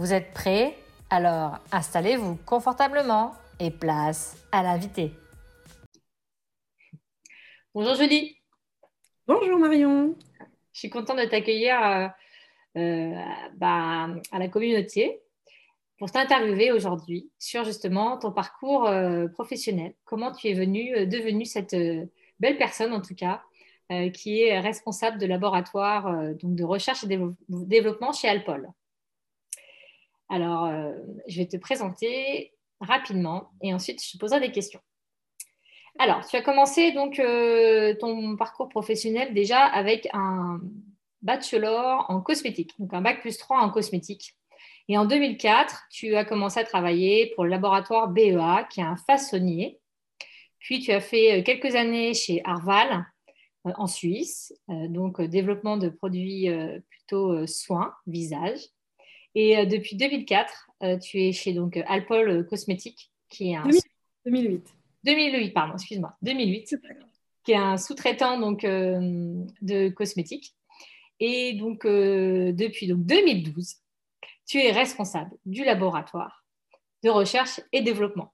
Vous êtes prêts? Alors installez-vous confortablement et place à l'invité. Bonjour Julie. Bonjour Marion. Je suis contente de t'accueillir euh, euh, bah, à la communauté pour t'interviewer aujourd'hui sur justement ton parcours euh, professionnel. Comment tu es venue, devenue cette belle personne en tout cas, qui est responsable de laboratoire donc de recherche et développement chez Alpol. Alors, euh, je vais te présenter rapidement et ensuite je te poserai des questions. Alors, tu as commencé donc euh, ton parcours professionnel déjà avec un bachelor en cosmétique, donc un bac plus 3 en cosmétique. Et en 2004, tu as commencé à travailler pour le laboratoire BEA, qui est un façonnier. Puis tu as fait euh, quelques années chez Arval en Suisse, donc développement de produits plutôt soins, visage. Et euh, depuis 2004, euh, tu es chez donc Alpol Cosmétiques, qui est un 2008. 2008, pardon, excuse-moi, 2008, qui est un sous-traitant donc euh, de cosmétiques. Et donc depuis donc 2012, tu es responsable du laboratoire de recherche et développement.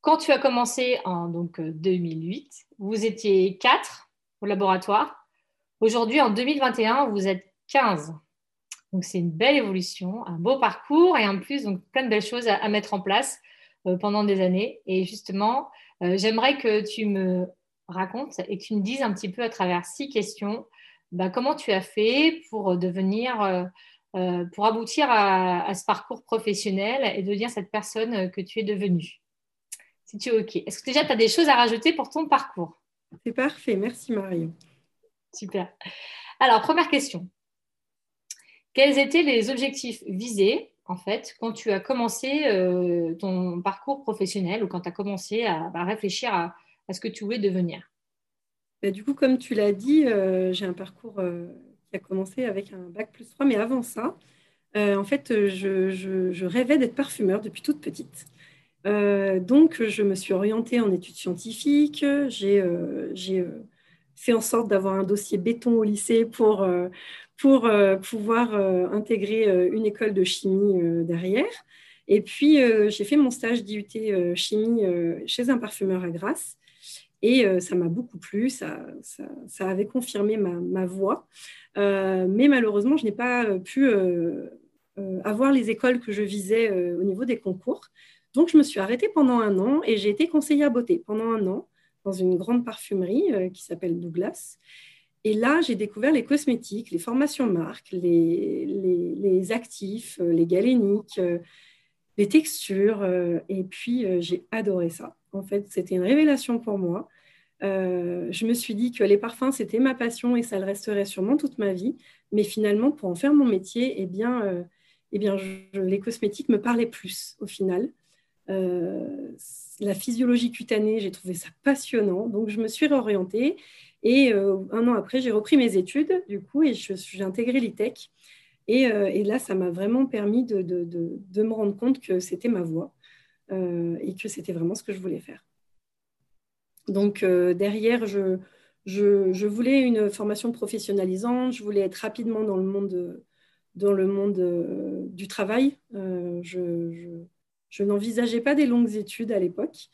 Quand tu as commencé en donc 2008, vous étiez quatre au laboratoire. Aujourd'hui, en 2021, vous êtes 15. Donc, c'est une belle évolution, un beau parcours et en plus, donc, plein de belles choses à, mettre en place euh, pendant des années. Et justement, euh, j'aimerais que tu me racontes et que tu me dises un petit peu à travers six questions bah, comment tu as fait pour devenir, euh, pour aboutir à, ce parcours professionnel et devenir cette personne que tu es devenue. Si tu es OK. Est-ce que déjà tu as des choses à rajouter pour ton parcours? C'est parfait. Merci Marion. Super. Alors, première question. Quels étaient les objectifs visés, en fait, quand tu as commencé euh, ton parcours professionnel ou quand tu as commencé à, réfléchir à, ce que tu voulais devenir? Bah, Du coup, comme tu l'as dit, euh, j'ai un parcours euh, qui a commencé avec un bac plus 3, mais avant ça, en fait, je, rêvais d'être parfumeur depuis toute petite. donc, je me suis orientée en études scientifiques. J'ai fait en sorte d'avoir un dossier béton au lycée pour, pour euh, pouvoir euh, intégrer euh, une école de chimie derrière. Et puis, j'ai fait mon stage d'IUT chimie chez un parfumeur à Grasse. Et ça m'a beaucoup plu, ça, ça, avait confirmé ma, ma voix. mais malheureusement, je n'ai pas pu avoir les écoles que je visais au niveau des concours. Donc, je me suis arrêtée pendant un an et j'ai été conseillère beauté pendant un an dans une grande parfumerie qui s'appelle Douglas. Et là, j'ai découvert les cosmétiques, les formations marques, les, les, actifs, euh, les galéniques, euh, les textures. Euh, et puis, j'ai adoré ça. En fait, c'était une révélation pour moi. je me suis dit que les parfums, c'était ma passion et ça le resterait sûrement toute ma vie. Mais finalement, pour en faire mon métier, eh bien, eh bien les cosmétiques me parlaient plus au final. La physiologie cutanée, j'ai trouvé ça passionnant. Donc, je me suis réorientée et euh, un an après, j'ai repris mes études, du coup, et j'ai intégré l'ITEC. Et, euh, et, là, ça m'a vraiment permis de, me rendre compte que c'était ma voie euh, et que c'était vraiment ce que je voulais faire. Donc, derrière, je, voulais une formation professionnalisante, je voulais être rapidement dans le monde, dans le monde du travail. N'envisageais pas des longues études à l'époque.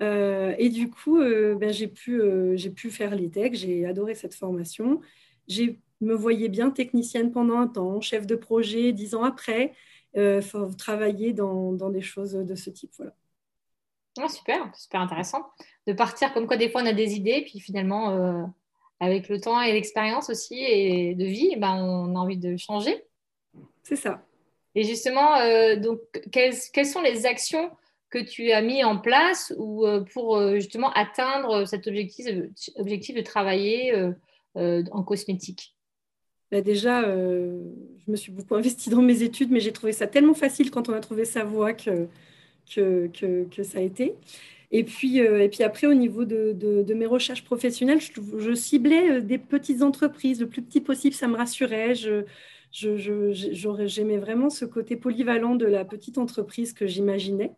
Euh, et du coup, euh, ben, j'ai pu, euh, pu faire l'ITEC, j'ai adoré cette formation. Je me voyais bien technicienne pendant un temps, chef de projet dix ans après, faut travailler dans, dans, des choses de ce type. Voilà. Ah, super, super intéressant. De partir comme quoi des fois on a des idées, puis finalement, avec le temps et l'expérience aussi et de vie, ben, on a envie de changer. C'est ça. Et justement, donc, quelles, sont les actions que tu as mis en place ou euh, pour euh, justement atteindre cet objectif, objectif de travailler euh, en cosmétique? Bah, déjà, je me suis beaucoup investie dans mes études, mais j'ai trouvé ça tellement facile quand on a trouvé sa voie que, que, que, ça a été. Et puis, et puis après, au niveau de, de, mes recherches professionnelles, je, ciblais des petites entreprises, le plus petit possible, ça me rassurait. J'aimais vraiment ce côté polyvalent de la petite entreprise que j'imaginais.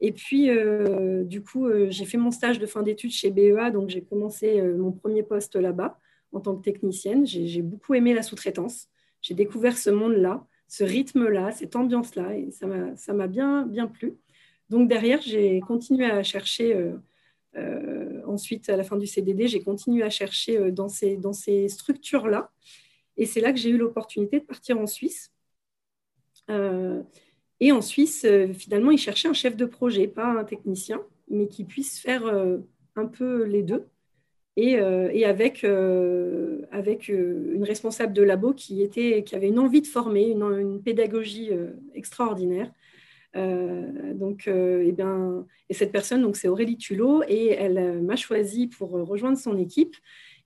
Et puis, euh, du coup, euh, j'ai fait mon stage de fin d'études chez BEA, donc j'ai commencé euh, mon premier poste là-bas en tant que technicienne. J'ai beaucoup aimé la sous-traitance. J'ai découvert ce monde-là, ce rythme-là, cette ambiance-là, et ça m'a bien, bien plu. Donc derrière, j'ai continué à chercher, ensuite à la fin du CDD, j'ai continué à chercher dans ces, dans ces structures-là. Et c'est là que j'ai eu l'opportunité de partir en Suisse. Euh, et en Suisse, euh, finalement, ils cherchaient un chef de projet, pas un technicien, mais qui puisse faire euh, un peu les deux. Et, avec, avec une responsable de labo qui, était, qui avait une envie de former, une, pédagogie extraordinaire. donc, et, eh bien, et cette personne, c'est Aurélie Tulot, et elle m'a choisi pour rejoindre son équipe.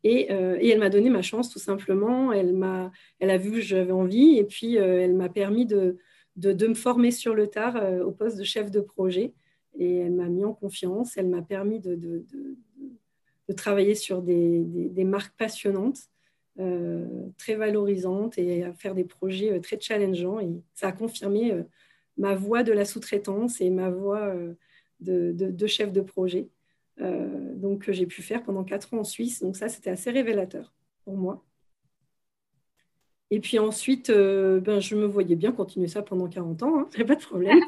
Euh, et, elle m'a donné ma chance tout simplement. Elle, m'a, elle a vu que j'avais envie et puis euh, elle m'a permis de, de, me former sur le tard euh, au poste de chef de projet. Et elle m'a mis en confiance. Elle m'a permis de, de travailler sur des, des, marques passionnantes, très valorisantes et à faire des projets très challengeants. Et ça a confirmé ma voie de la sous-traitance et ma voie de, chef de projet. Euh, donc, que j'ai pu faire pendant quatre ans en Suisse. Donc, ça, c'était assez révélateur pour moi. Et puis ensuite, euh, ben, je me voyais bien continuer ça pendant 40 ans, hein, pas de problème.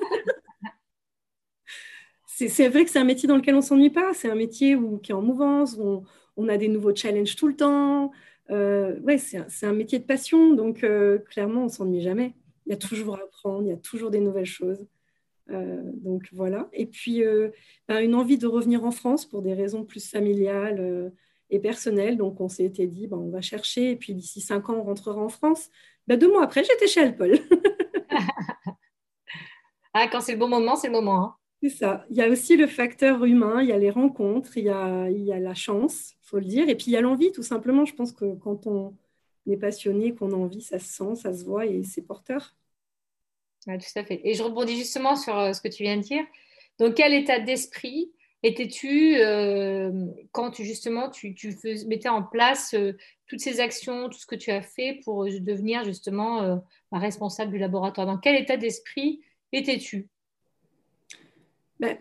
c'est vrai que c'est un métier dans lequel on ne s'ennuie pas. C'est un métier où, qui est en mouvance, où on, a des nouveaux challenges tout le temps. Euh, ouais, c'est un, métier de passion, donc clairement, on s'ennuie jamais. Il y a toujours à apprendre, il y a toujours des nouvelles choses. Euh, donc voilà. Et puis euh, ben, une envie de revenir en France pour des raisons plus familiales euh, et personnelles. Donc on s'est dit, ben, on va chercher. Et puis d'ici cinq ans, on rentrera en France. Ben, deux mois après, j'étais chez Alpol. ah, quand c'est le bon moment, c'est le moment. Hein. C'est ça. Il y a aussi le facteur humain, il y a les rencontres, il y a, il y a la chance, il faut le dire. Et puis il y a l'envie, tout simplement. Je pense que quand on est passionné, qu'on a envie, ça se sent, ça se voit et c'est porteur tout à fait. Et je rebondis justement sur euh, ce que tu viens de dire. Donc, quel état d'esprit étais-tu euh, quand tu, justement tu, tu mettais en place euh, toutes ces actions, tout ce que tu as fait pour devenir justement responsable du laboratoire? Dans quel état d'esprit étais-tu? Ben,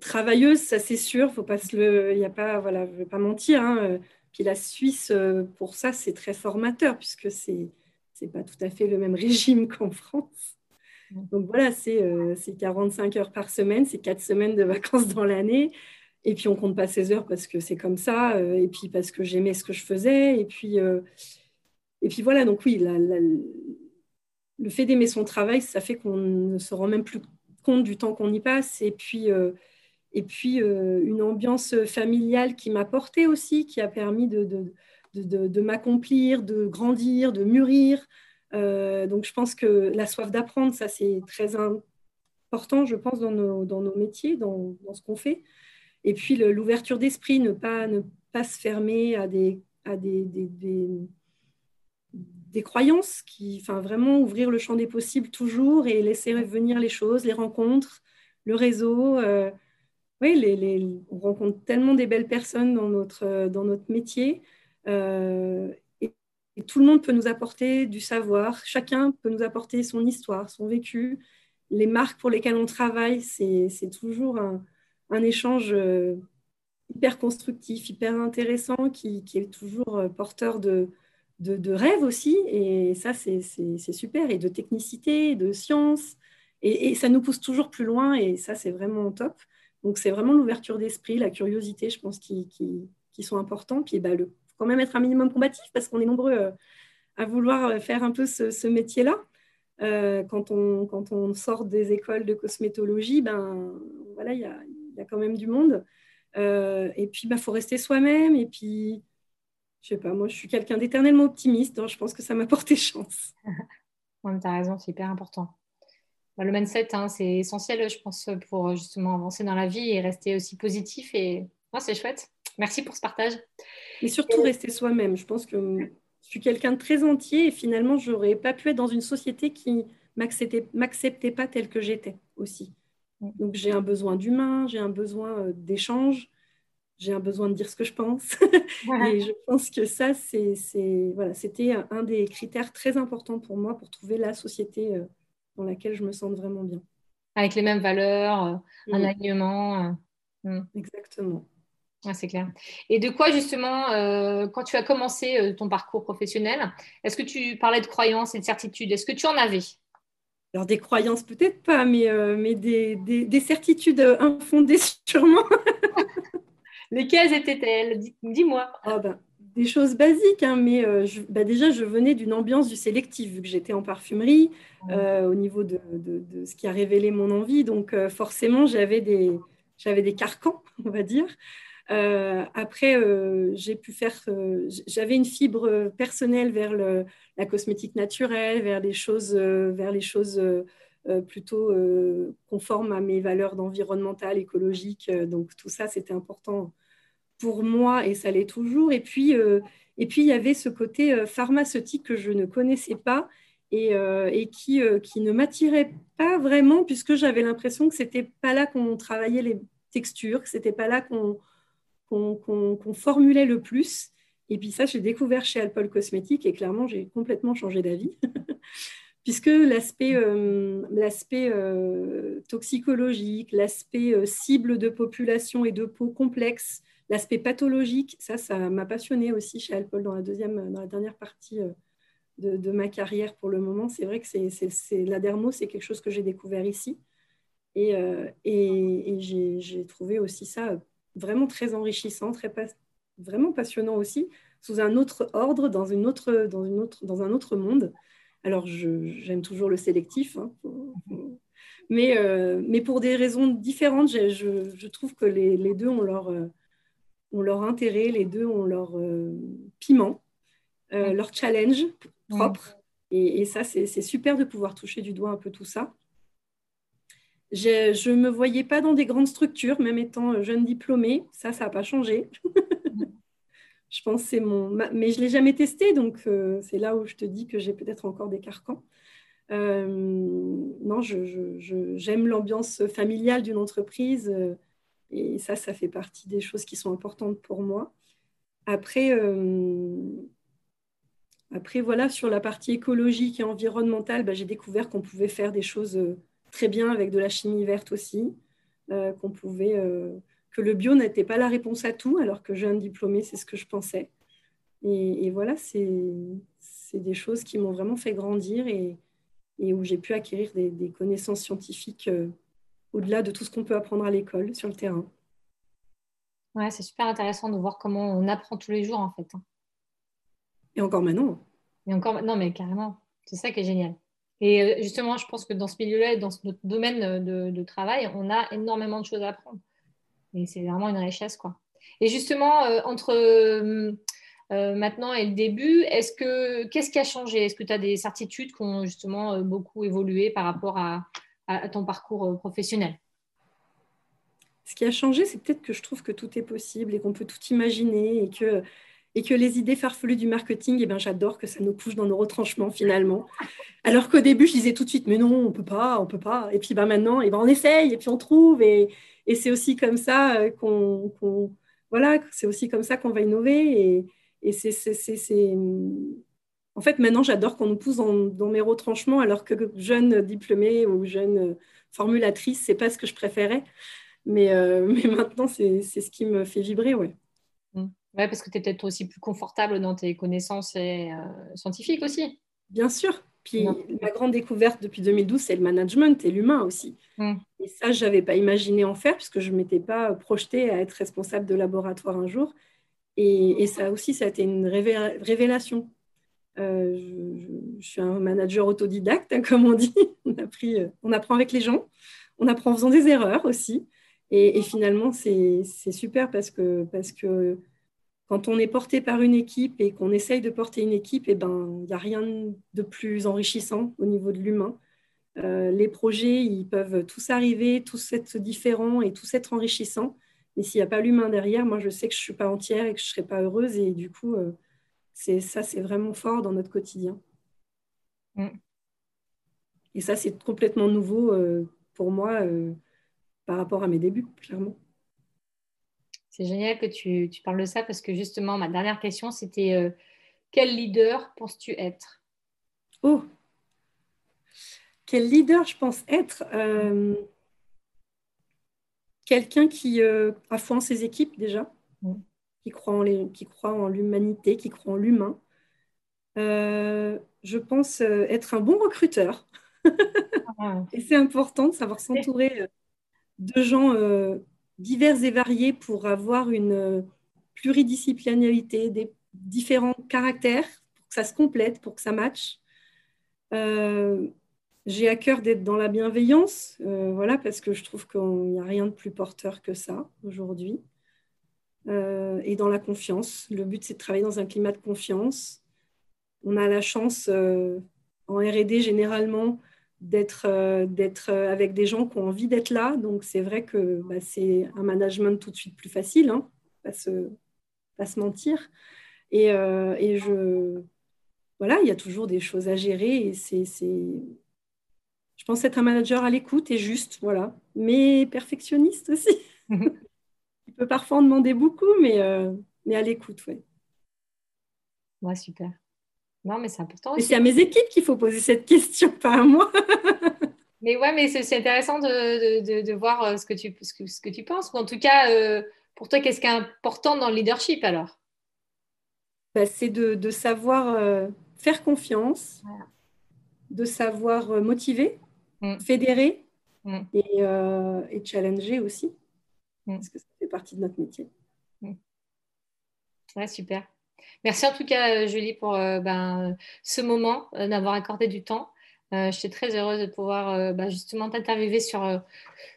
Travailleuse, ça c'est sûr. Faut pas se le, y a pas, voilà, je vais pas mentir. Hein. Puis la Suisse, pour ça, c'est très formateur puisque c'est c'est pas tout à fait le même régime qu'en France. Donc voilà, c'est 45 euh, heures par semaine, c'est 4 semaines de vacances dans l'année. Et puis on compte pas 16 heures parce que c'est comme ça, euh, et puis parce que j'aimais ce que je faisais. Et puis, euh, et puis voilà, donc oui, le fait d'aimer son travail, ça fait qu'on ne se rend même plus compte du temps qu'on y passe. Et puis, et puis une ambiance familiale qui m'a porté aussi, qui a permis de m'accomplir, de grandir, de mûrir. Euh, donc je pense que la soif d'apprendre, ça c'est très important, je pense, dans nos, métiers, dans, ce qu'on fait. Et puis l'ouverture d'esprit, ne pas, se fermer à des, croyances, enfin, vraiment ouvrir le champ des possibles toujours et laisser venir les choses, les rencontres, le réseau. Euh, oui, on rencontre tellement des belles personnes dans notre, dans notre métier. Euh, tout le monde peut nous apporter du savoir, chacun peut nous apporter son histoire, son vécu. Les marques pour lesquelles on travaille, c'est toujours un, échange euh, hyper constructif, hyper intéressant, qui, est toujours euh, porteur de, rêves aussi. Et ça, c'est super. Et de technicité, de science. Et, ça nous pousse toujours plus loin. Et ça, c'est vraiment top. Donc, c'est vraiment l'ouverture d'esprit, la curiosité, je pense, qui, qui, sont importants. Puis bah, le quand même être un minimum combatif parce qu'on est nombreux euh, à vouloir euh, faire un peu ce, métier-là. Euh, quand, on, quand on sort des écoles de cosmétologie, ben, voilà, il y a, quand même du monde. et puis, il bah, faut rester soi-même. Et puis, je sais pas, moi, je suis quelqu'un d'éternellement optimiste. Donc je pense que ça m'a porté chance. tu as raison, c'est hyper important. Bah, le mindset, hein, c'est essentiel, je pense, pour justement avancer dans la vie et rester aussi positif. Et c'est chouette. Merci pour ce partage. Et surtout rester soi-même. Je pense que je suis quelqu'un de très entier et finalement, je n'aurais pas pu être dans une société qui m'acceptait, m'acceptait pas telle que j'étais aussi. Donc, j'ai un besoin d'humain, j'ai un besoin euh, d'échange, j'ai un besoin de dire ce que je pense. et je pense que ça, c'est, voilà, c'était un des critères très importants pour moi pour trouver la société euh, dans laquelle je me sente vraiment bien. Avec les mêmes valeurs, euh, un alignement. Mm. Exactement. C'est clair. Et de quoi justement, euh, quand tu as commencé euh, ton parcours professionnel, est-ce que tu parlais de croyances et de certitudes? Est-ce que tu en avais? Alors des croyances peut-être pas, mais, euh, mais des, des, certitudes infondées sûrement. Lesquelles étaient-elles? Dis-moi. Ah ben, des choses basiques, hein, mais bah, déjà je venais d'une ambiance du sélectif, vu que j'étais en parfumerie, au niveau de, de, de, ce qui a révélé mon envie. Donc forcément, j'avais des j'avais des carcans, on va dire. Euh, après, euh, j'ai pu faire, euh, j'avais une fibre personnelle vers la cosmétique naturelle, vers les choses, vers les choses plutôt conformes à mes valeurs environnementales, écologiques. donc tout ça, c'était important pour moi et ça l'est toujours. Et puis, et puis il y avait ce côté pharmaceutique que je ne connaissais pas et, et qui, qui ne m'attirait pas vraiment puisque j'avais l'impression que c'était pas là qu'on travaillait les textures, que c'était pas là qu'on qu'on formulait le plus. Et puis ça, j'ai découvert chez Alpol Cosmétiques et clairement, j'ai complètement changé d'avis. Puisque l'aspect euh, euh, toxicologique, l'aspect euh, cible de population et de peau complexe, l'aspect pathologique, ça, ça m'a passionné aussi chez Alpol dans la, deuxième, dans la dernière partie de, ma carrière pour le moment. C'est vrai que c'est la dermo, c'est quelque chose que j'ai découvert ici. Et, et j'ai trouvé aussi ça vraiment très enrichissant, très vraiment passionnant aussi, sous un autre ordre, dans, une autre, dans, une autre, dans un autre monde. Alors, j'aime toujours le sélectif, hein, mais, euh, mais pour des raisons différentes, je, je trouve que les, les, deux ont leur, euh, ont leur intérêt, les deux ont leur euh, piment, leur challenge propre. Et, et ça, c'est super de pouvoir toucher du doigt un peu tout ça. Je ne me voyais pas dans des grandes structures, même étant jeune diplômée. Ça, ça n'a pas changé. je pense c'est mon... Mais je ne l'ai jamais testé, donc euh, c'est là où je te dis que j'ai peut-être encore des carcans. Euh, non, j'aime l'ambiance familiale d'une entreprise euh, et ça, ça fait partie des choses qui sont importantes pour moi. Après, après voilà, sur la partie écologique et environnementale, bah, j'ai découvert qu'on pouvait faire des choses très bien avec de la chimie verte aussi, euh, qu'on pouvait, euh, que le bio n'était pas la réponse à tout, alors que jeune diplômé, c'est ce que je pensais. Et, voilà, c'est des choses qui m'ont vraiment fait grandir et, et où j'ai pu acquérir des, connaissances scientifiques euh, au-delà de tout ce qu'on peut apprendre à l'école, sur le terrain. Ouais, c'est super intéressant de voir comment on apprend tous les jours, en fait. Hein. Et encore maintenant. Et encore, non, mais carrément. C'est ça qui est génial. Et euh, justement, je pense que dans ce milieu-là, dans notre domaine de, travail, on a énormément de choses à apprendre. Et c'est vraiment une richesse, quoi. Et justement, euh, entre euh, maintenant et le début, est-ce que qu'est-ce qui a changé? Est-ce que tu as des certitudes qui ont justement beaucoup évolué par rapport à, à ton parcours professionnel? Ce qui a changé, c'est peut-être que je trouve que tout est possible et qu'on peut tout imaginer et que et que les idées farfelues du marketing, eh ben, j'adore que ça nous couche dans nos retranchements finalement. Alors qu'au début, je disais tout de suite, mais non, on peut pas, on peut pas. Et puis ben, maintenant, eh ben, on essaye et puis on trouve. Et, et c'est aussi comme ça euh, qu'on, voilà, c'est aussi comme ça qu'on va innover. Et, et c'est, En fait, maintenant, j'adore qu'on nous pousse dans, mes retranchements, alors que jeune diplômée ou jeune formulatrice, c'est pas ce que je préférais. Mais, euh, mais maintenant, c'est, ce qui me fait vibrer, ouais. Oui, parce que tu es peut-être aussi plus confortable dans tes connaissances euh, scientifiques aussi. Bien sûr. Puis ma grande découverte depuis 2012, c'est le management et l'humain aussi. Mm. Et ça, je n'avais pas imaginé en faire puisque je ne m'étais pas projetée à être responsable de laboratoire un jour. Et, ça aussi, ça a été une révélation. Euh, je, suis un manager autodidacte, hein, comme on dit. On, euh, on apprend avec les gens, on apprend en faisant des erreurs aussi. Et, et finalement, c'est super parce que, parce que quand on est porté par une équipe et qu'on essaye de porter une équipe, eh ben, il n'y a rien de plus enrichissant au niveau de l'humain. Euh, les projets, ils peuvent tous arriver, tous être différents et tous être enrichissants. Mais s'il n'y a pas l'humain derrière, moi, je sais que je ne suis pas entière et que je ne serai pas heureuse. Et du coup, euh, C'est ça, c'est vraiment fort dans notre quotidien. Mm. Et ça, c'est complètement nouveau euh, pour moi par rapport à mes débuts, clairement. C'est génial que tu, parles de ça parce que justement, ma dernière question, c'était euh, quel leader penses-tu être? Oh Quel leader je pense être Quelqu'un qui a foi en ses équipes déjà, mm. qui croit en, qui croit en l'humanité, qui croit en l'humain. je pense être un bon recruteur. Ah. et c'est important de savoir s'entourer euh, de gens euh, divers et variés pour avoir une euh, pluridisciplinarité, des différents caractères, pour que ça se complète, pour que ça matche. j'ai à cœur d'être dans la bienveillance, voilà, parce que je trouve qu'il n'y a rien de plus porteur que ça aujourd'hui. et dans la confiance. Le but, c'est de travailler dans un climat de confiance. On a la chance en RD généralement d'être euh, d'être euh, avec des gens qui ont envie d'être là. Donc c'est vrai que bah, c'est un management tout de suite plus facile, hein, pas, se, pas se mentir. Et, euh, et, je voilà, il y a toujours des choses à gérer et c'est je pense être un manager à l'écoute et juste, voilà, mais perfectionniste aussi. Il peut parfois en demander beaucoup, mais, mais à l'écoute, ouais. Ouais, super. Non, mais c'est important. C'est à mes équipes qu'il faut poser cette question, pas à moi. mais ouais, mais c'est intéressant de, de, voir euh, ce que, tu, ce, que, ce que tu penses. Ou en tout cas, euh, pour toi, qu'est-ce qui est important dans le leadership alors? Bah, C'est de, savoir euh, faire confiance, de savoir motiver, mm. fédérer mm. Et, et, challenger aussi. Mm. Parce que ça fait partie de notre métier. Ouais, super. Merci en tout cas, euh, Julie, pour euh, ben, ce moment, euh, d'avoir accordé du temps. je suis très heureuse de pouvoir ben, justement t'interviewer sur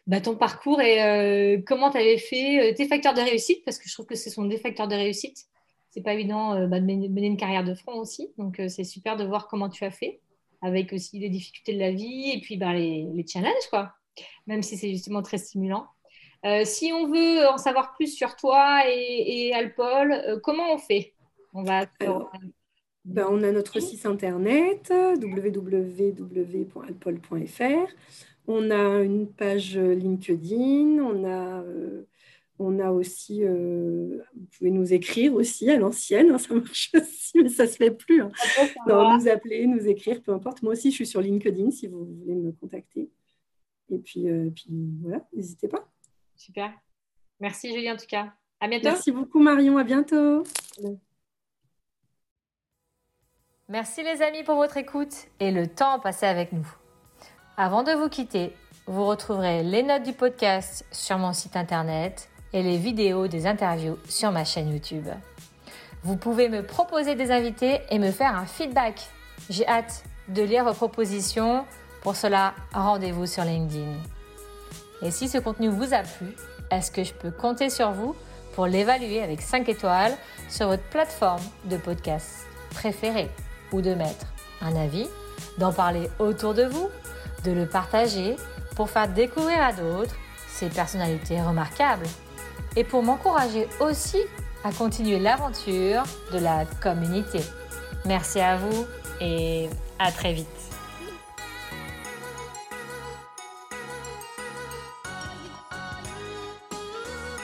ben, ton parcours et comment tu avais fait tes facteurs de réussite, parce que je trouve que ce sont des facteurs de réussite. C'est pas évident de mener une carrière de front aussi. Donc, c'est super de voir comment tu as fait, avec aussi les difficultés de la vie et puis les, les challenges, quoi. Même si c'est justement très stimulant. si on veut en savoir plus sur toi et, et Alpol, comment on fait? On va ben, on a notre site internet www.alpol.fr. On a une page LinkedIn. On a, euh, on a aussi, euh, vous pouvez nous écrire aussi à l'ancienne, hein, ça marche aussi, mais ça se fait plus. Hein. nous appeler, nous écrire, peu importe. Moi aussi, je suis sur LinkedIn si vous voulez me contacter. Et puis, euh, puis voilà, n'hésitez pas. Super. Merci Julie en tout cas. À bientôt. Merci beaucoup Marion. À bientôt. Merci les amis pour votre écoute et le temps passé avec nous. Avant de vous quitter, vous retrouverez les notes du podcast sur mon site internet et les vidéos des interviews sur ma chaîne YouTube. Vous pouvez me proposer des invités et me faire un feedback. J'ai hâte de lire vos propositions. Pour cela, rendez-vous sur LinkedIn. Et si ce contenu vous a plu, est-ce que je peux compter sur vous pour l'évaluer avec 5 étoiles sur votre plateforme de podcast préférée? Ou de mettre un avis, d'en parler autour de vous, de le partager pour faire découvrir à d'autres ces personnalités remarquables et pour m'encourager aussi à continuer l'aventure de la communauté. Merci à vous et à très vite.